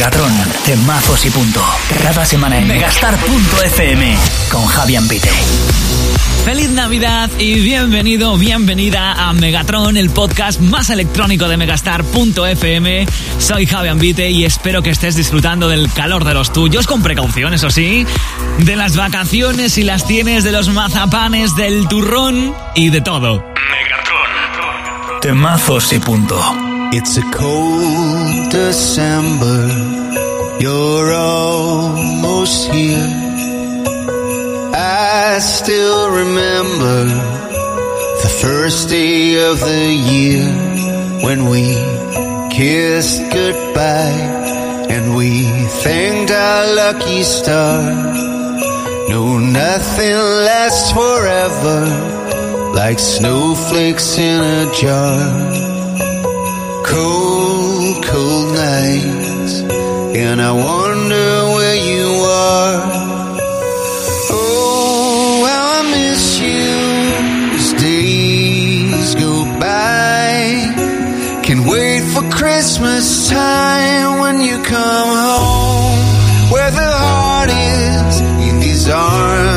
Megatron, temazos y punto. Cada semana en megastar.fm con Javier Pite. Feliz Navidad y bienvenido, bienvenida a Megatron, el podcast más electrónico de megastar.fm. Soy Javier Ambite y espero que estés disfrutando del calor de los tuyos, con precaución, eso sí, de las vacaciones y las tienes, de los mazapanes, del turrón y de todo. Megatron. Temazos y punto. It's a cold December. You're almost here. I still remember the first day of the year when we kissed goodbye and we thanked our lucky star. No, nothing lasts forever like snowflakes in a jar. Cold, cold nights and I wonder where you are. Oh, how I miss you as days go by. Can wait for Christmas time when you come home. Where the heart is in these arms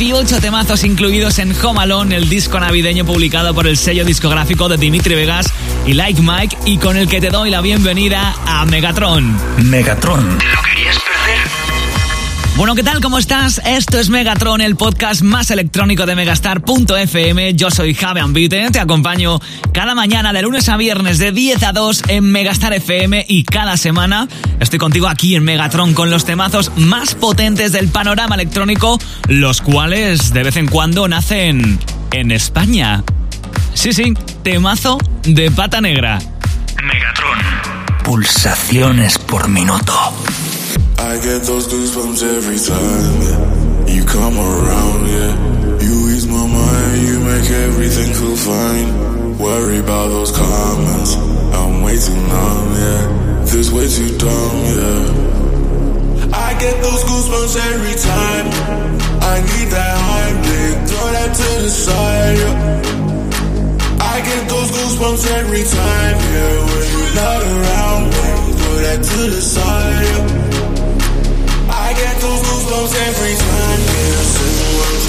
18 temazos incluidos en Home Alone, el disco navideño publicado por el sello discográfico de Dimitri Vegas y Like Mike, y con el que te doy la bienvenida a Megatron. Megatron. Bueno, ¿qué tal? ¿Cómo estás? Esto es Megatron, el podcast más electrónico de Megastar.fm. Yo soy Javi Ambite, te acompaño cada mañana de lunes a viernes de 10 a 2 en Megastar FM y cada semana estoy contigo aquí en Megatron con los temazos más potentes del panorama electrónico, los cuales de vez en cuando nacen en España. Sí, sí, temazo de pata negra. Megatron. Pulsaciones por minuto. I get those goosebumps every time yeah. you come around, yeah. You ease my mind, you make everything feel fine. Worry about those comments, I'm way too numb, yeah. This way too dumb, yeah. I get those goosebumps every time. I need that hype, throw that to the side, yeah. I get those goosebumps every time, yeah. Goosebumps every time, yeah.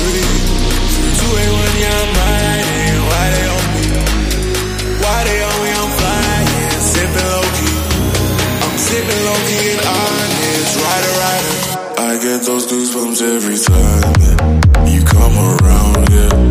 713, 281, yeah, I'm riding. Why they on me? Why they on me? I'm flying, sipping low key. I'm sipping low key and honest, rider, rider. I get those goosebumps every time, yeah. You come around, yeah.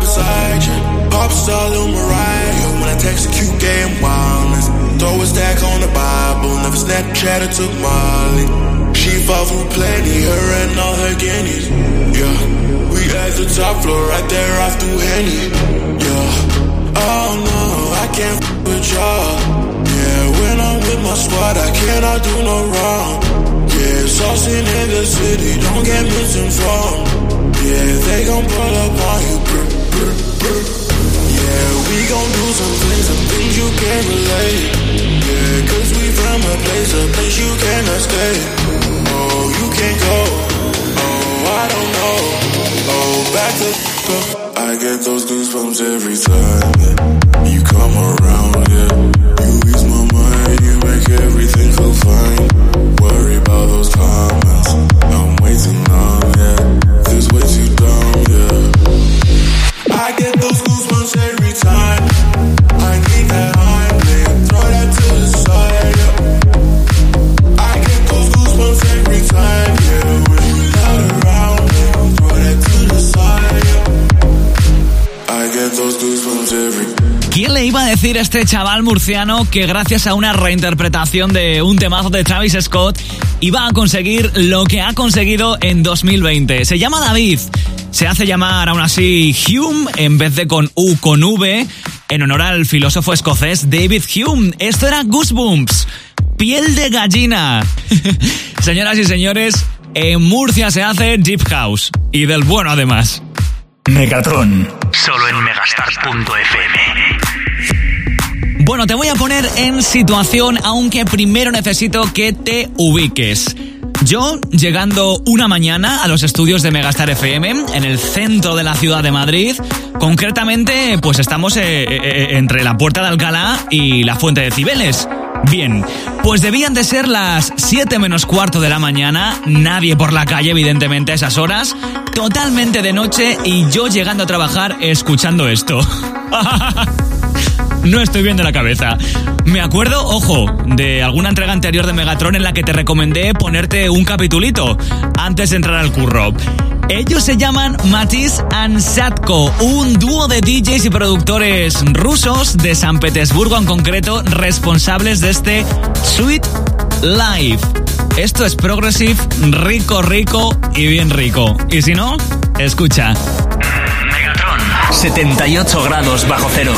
Beside you, pop star Lil Mariah. When I text a cute game wildness, throw a stack on the Bible, never Snapchat or took Molly. She fall through plenty, her and all her guineas. Yeah, we at the top floor, right there off through Henny. Yeah, oh no, I can't f with y'all. Yeah, when I'm with my squad, I cannot do no wrong. Yeah, saucing in the city, don't get misinformed. Yeah, they gon' pull up on you. Yeah, we gon' do some things, some things you can't relate. Yeah, cause we from a place, a place you cannot stay. Oh, you can't go. Oh, I don't know. Oh, back f. I get those goosebumps every time. You come around, yeah. Este chaval murciano que gracias a una reinterpretación de un temazo de Travis Scott iba a conseguir lo que ha conseguido en 2020? Se llama David. Se hace llamar aún así Hume en vez de con U con V en honor al filósofo escocés David Hume. Esto era Goosebumps. Piel de gallina. Señoras y señores, en Murcia se hace Deep House. Y del bueno además. Megatron. Solo en megastar.fm. Bueno, te voy a poner en situación, aunque primero necesito que te ubiques. Yo, llegando una mañana a los estudios de Megastar FM, en el centro de la ciudad de Madrid, concretamente, pues estamos eh, eh, entre la Puerta de Alcalá y la Fuente de Cibeles. Bien, pues debían de ser las 7 menos cuarto de la mañana, nadie por la calle evidentemente a esas horas, totalmente de noche y yo llegando a trabajar escuchando esto. No estoy viendo la cabeza. Me acuerdo, ojo, de alguna entrega anterior de Megatron en la que te recomendé ponerte un capitulito antes de entrar al curro. Ellos se llaman Matiz and Satko, un dúo de DJs y productores rusos de San Petersburgo en concreto, responsables de este Sweet Life. Esto es Progressive, rico, rico y bien rico. Y si no, escucha. Megatron. 78 grados bajo cero.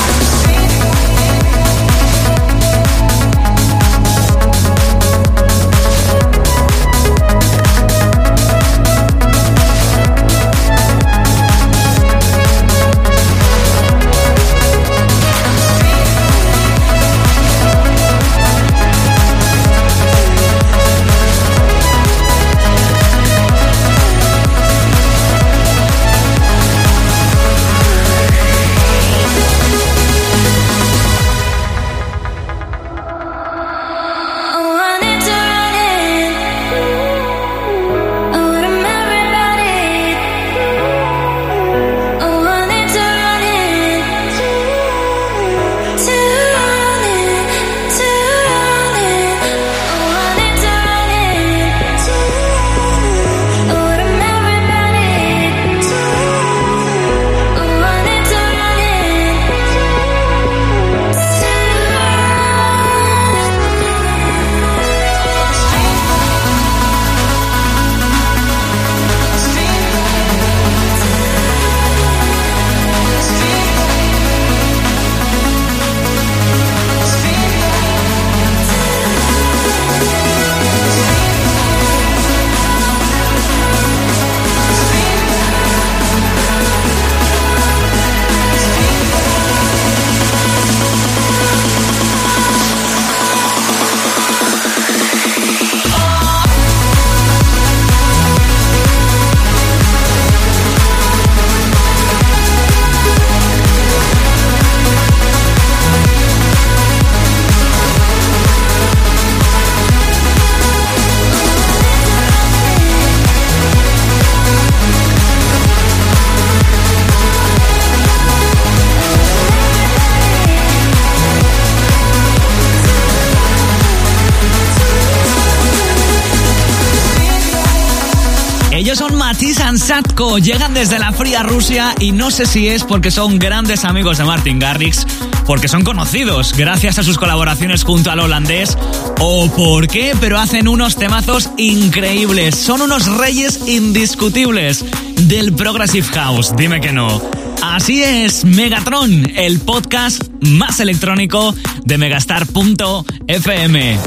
Llegan desde la fría Rusia y no sé si es porque son grandes amigos de Martin Garrix, porque son conocidos gracias a sus colaboraciones junto al holandés o por qué, pero hacen unos temazos increíbles. Son unos reyes indiscutibles del Progressive House, dime que no. Así es, Megatron, el podcast más electrónico de megastar.fm.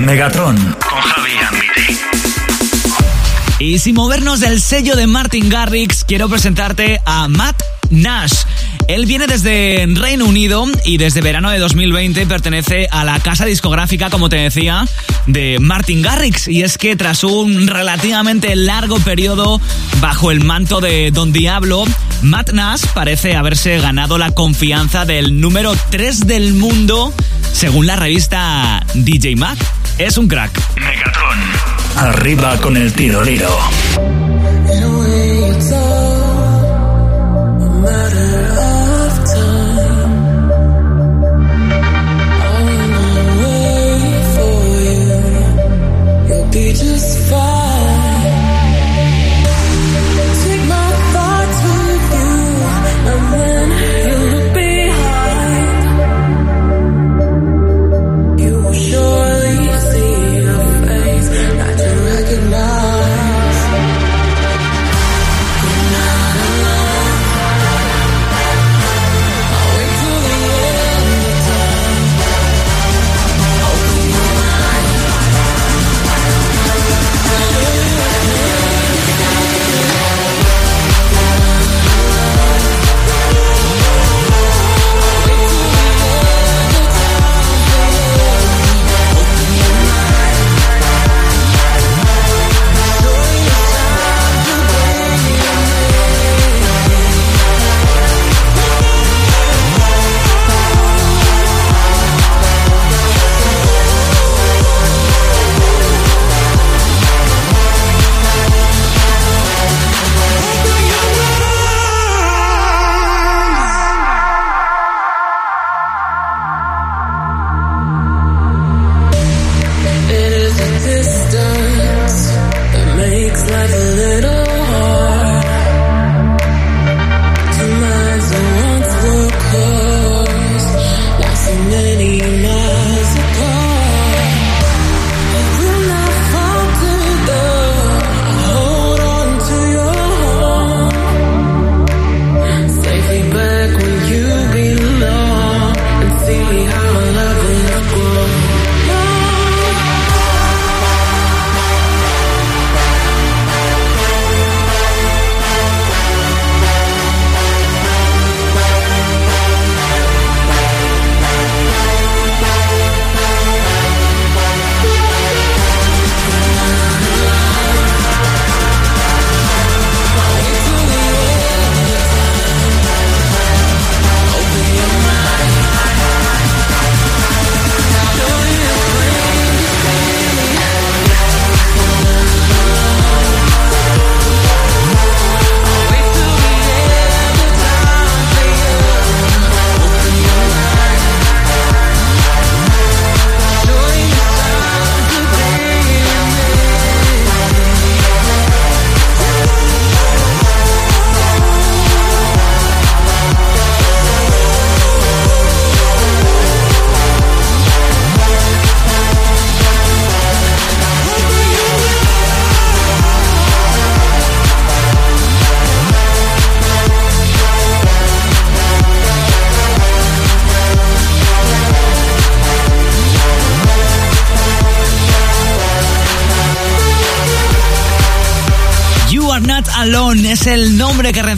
Megatron con Javi Y sin movernos del sello de Martin Garrix, quiero presentarte a Matt Nash. Él viene desde Reino Unido y desde verano de 2020 pertenece a la casa discográfica, como te decía, de Martin Garrix. Y es que tras un relativamente largo periodo bajo el manto de Don Diablo, Matt Nash parece haberse ganado la confianza del número 3 del mundo, según la revista DJ Mag. Es un crack. Megatron. Arriba con el tiro liro.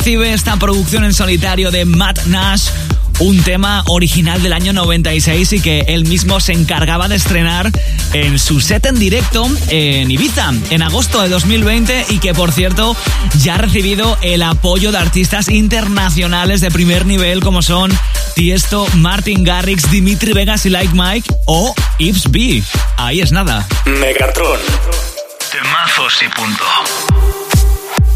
Recibe esta producción en solitario de Matt Nash, un tema original del año 96 y que él mismo se encargaba de estrenar en su set en directo en Ibiza en agosto de 2020 y que por cierto ya ha recibido el apoyo de artistas internacionales de primer nivel como son Tiesto, Martin Garrix, Dimitri Vegas y Like Mike o Ips B. Ahí es nada. Megatron. Temazos y punto.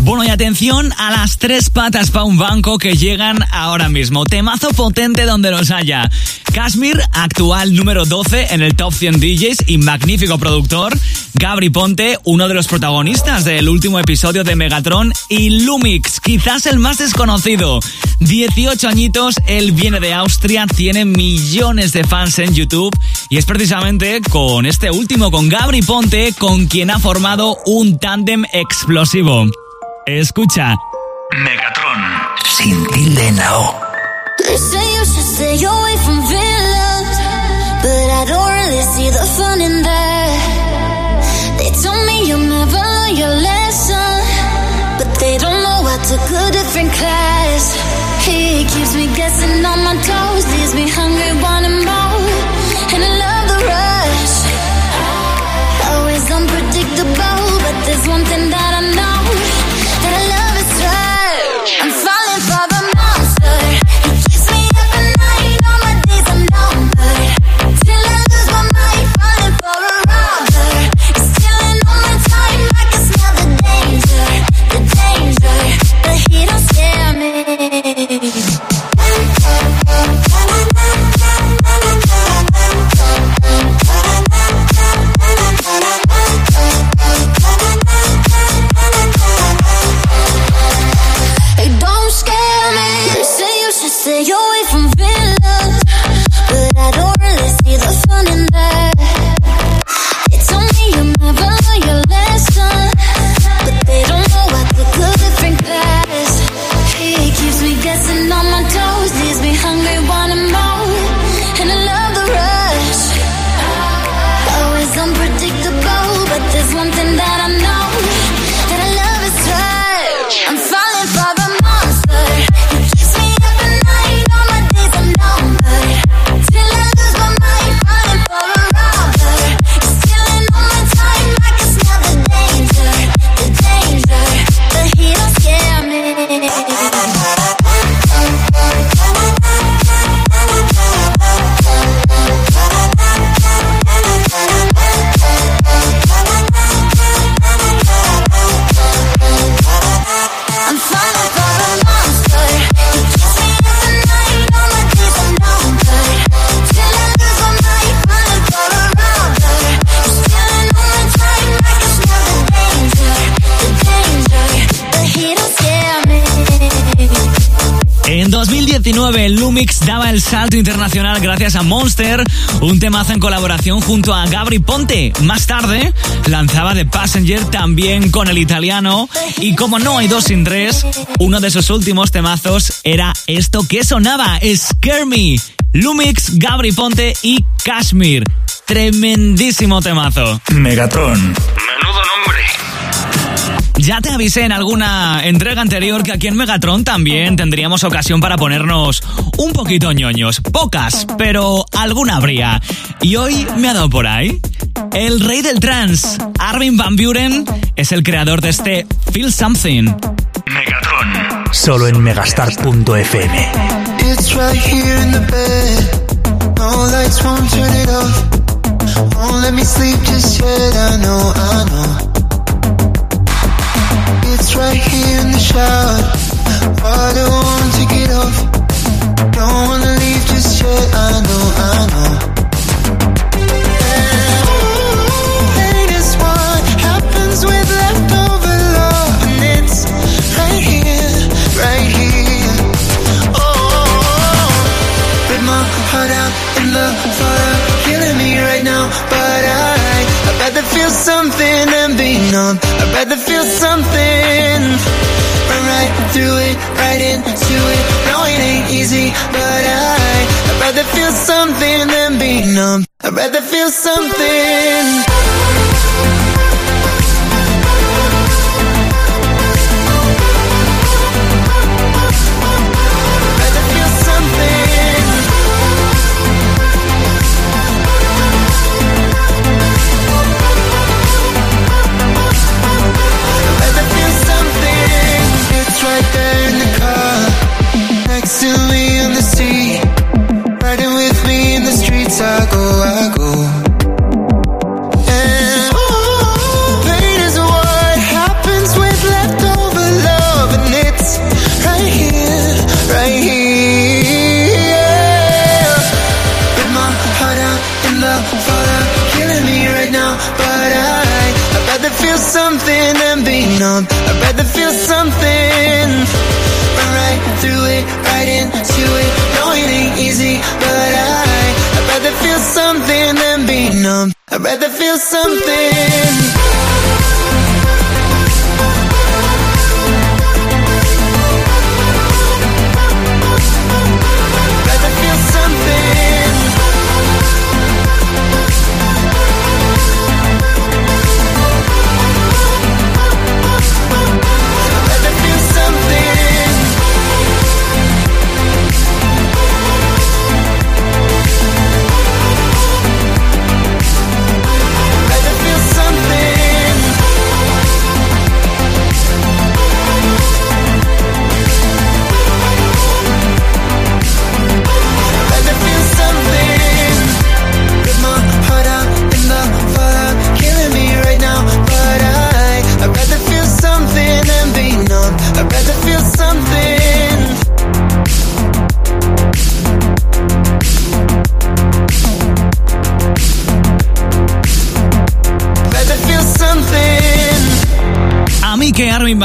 Bueno, y atención a las tres patas para un banco que llegan ahora mismo. Temazo potente donde los haya. Kashmir, actual número 12 en el Top 100 DJs y magnífico productor. Gabri Ponte, uno de los protagonistas del último episodio de Megatron. Y Lumix, quizás el más desconocido. 18 añitos, él viene de Austria, tiene millones de fans en YouTube. Y es precisamente con este último, con Gabri Ponte, con quien ha formado un tándem explosivo. Escucha. Megatron. Sin tilde now. They say you should stay away from villains, but I don't really see the fun in that. They told me you'll never learn your lesson, but they don't know I took a different class. He keeps me guessing on my toes, leaves me hungry, el salto internacional gracias a Monster, un temazo en colaboración junto a Gabri Ponte. Más tarde, lanzaba The Passenger también con el italiano. Y como no hay dos sin tres, uno de sus últimos temazos era esto que sonaba, Scare Me. Lumix, Gabri Ponte y Kashmir. Tremendísimo temazo. Megatron. Menudo nombre. Ya te avisé en alguna entrega anterior que aquí en Megatron también tendríamos ocasión para ponernos un poquito ñoños. Pocas, pero alguna habría. Y hoy me ha dado por ahí. El rey del trance, Armin Van Buren, es el creador de este Feel Something. Megatron. Solo en megastar.fm. It's right here in the bed. No lights won't turn it off. Won't let me sleep just yet. I know, I know. Right here in the shower. Water won't take it off. Don't wanna leave just yet. I know, I know. Right into it. No, it ain't easy, but I, I'd rather feel something than be numb. I'd rather feel something. I'd rather feel something.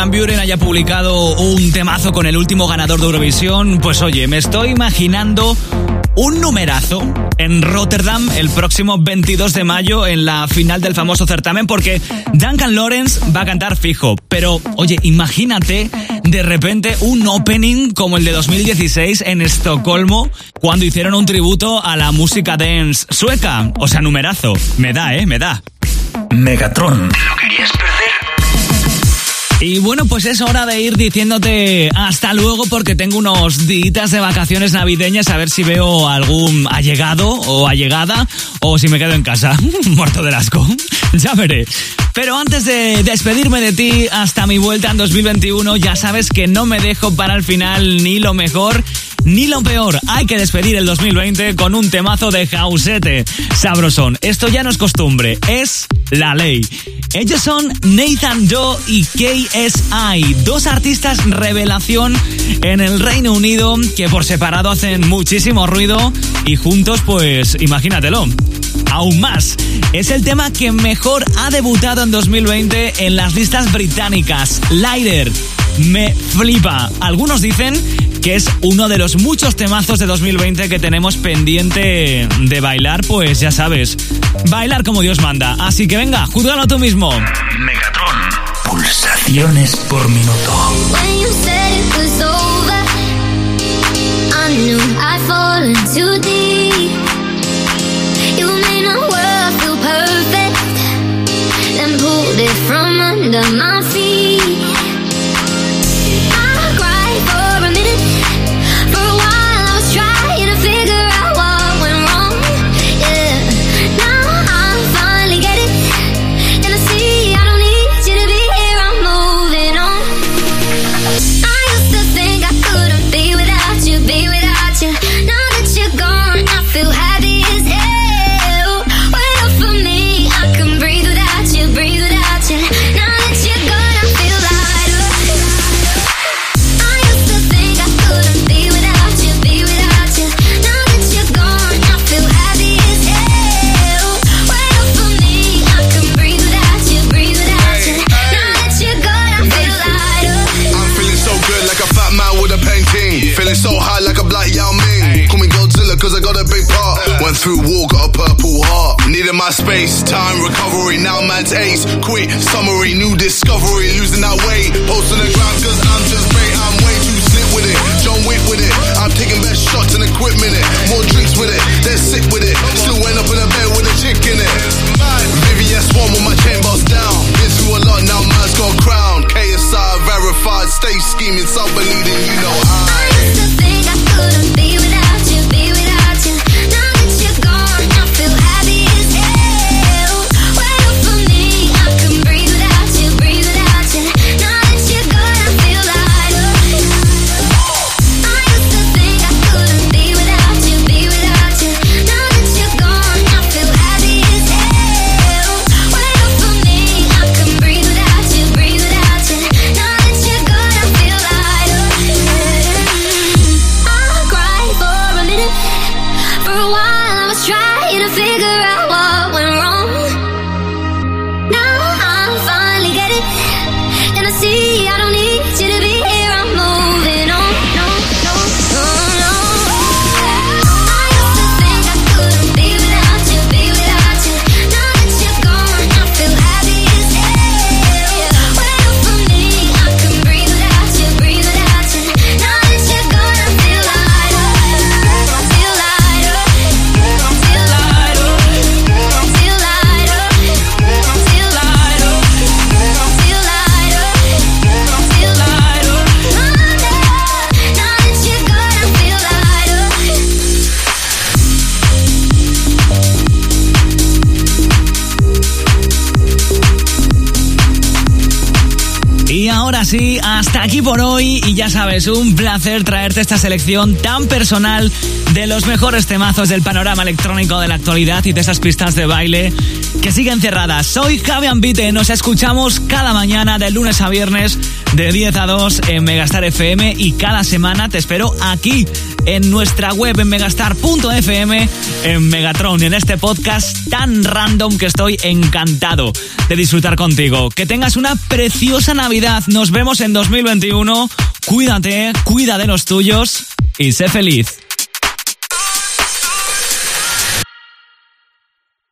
Van Buren haya publicado un temazo con el último ganador de Eurovisión, pues oye, me estoy imaginando un numerazo en Rotterdam el próximo 22 de mayo en la final del famoso certamen porque Duncan Lawrence va a cantar fijo. Pero oye, imagínate de repente un opening como el de 2016 en Estocolmo cuando hicieron un tributo a la música dance sueca. O sea, numerazo. Me da, ¿eh? Me da. Megatron. ¿Te lo querías perder? Y bueno, pues es hora de ir diciéndote hasta luego porque tengo unos días de vacaciones navideñas a ver si veo algún allegado o allegada o si me quedo en casa, muerto de asco. ya veré. Pero antes de despedirme de ti hasta mi vuelta en 2021, ya sabes que no me dejo para el final ni lo mejor ni lo peor. Hay que despedir el 2020 con un temazo de Jausete. Sabrosón, esto ya no es costumbre, es la ley. Ellos son Nathan Joe y KSI, dos artistas revelación en el Reino Unido que por separado hacen muchísimo ruido y juntos pues imagínatelo. Aún más, es el tema que mejor ha debutado en 2020 en las listas británicas. Lighter, me flipa. Algunos dicen que es uno de los muchos temazos de 2020 que tenemos pendiente de bailar, pues ya sabes, bailar como Dios manda. Así que venga, juzgalo tú mismo. Megatron, pulsaciones por minuto. it from under my feet. Through war, got a purple heart. Needed my space, time, recovery. Now man's ace. Quit, summary, new discovery. Losing that weight. Post on the ground cause I'm just great. I'm way too slick with it. John Wick with it. I'm taking best shots and equipment it. More drinks with it. They're sick with it. Still went up in a bed with a chick in it. Vivian Swan with my chain boss down. Been through a lot, now man's got crown. KSI verified. Stay scheming, self believing, you know I. ahora sí, hasta aquí por hoy y ya sabes, un placer traerte esta selección tan personal de los mejores temazos del panorama electrónico de la actualidad y de esas pistas de baile que siguen cerradas. Soy Javi Ambite, nos escuchamos cada mañana de lunes a viernes de 10 a 2 en Megastar FM y cada semana te espero aquí en nuestra web en megastar.fm en Megatron, en este podcast tan random que estoy encantado de disfrutar contigo. Que tengas una preciosa Navidad. Nos vemos en 2021. Cuídate, cuida de los tuyos y sé feliz.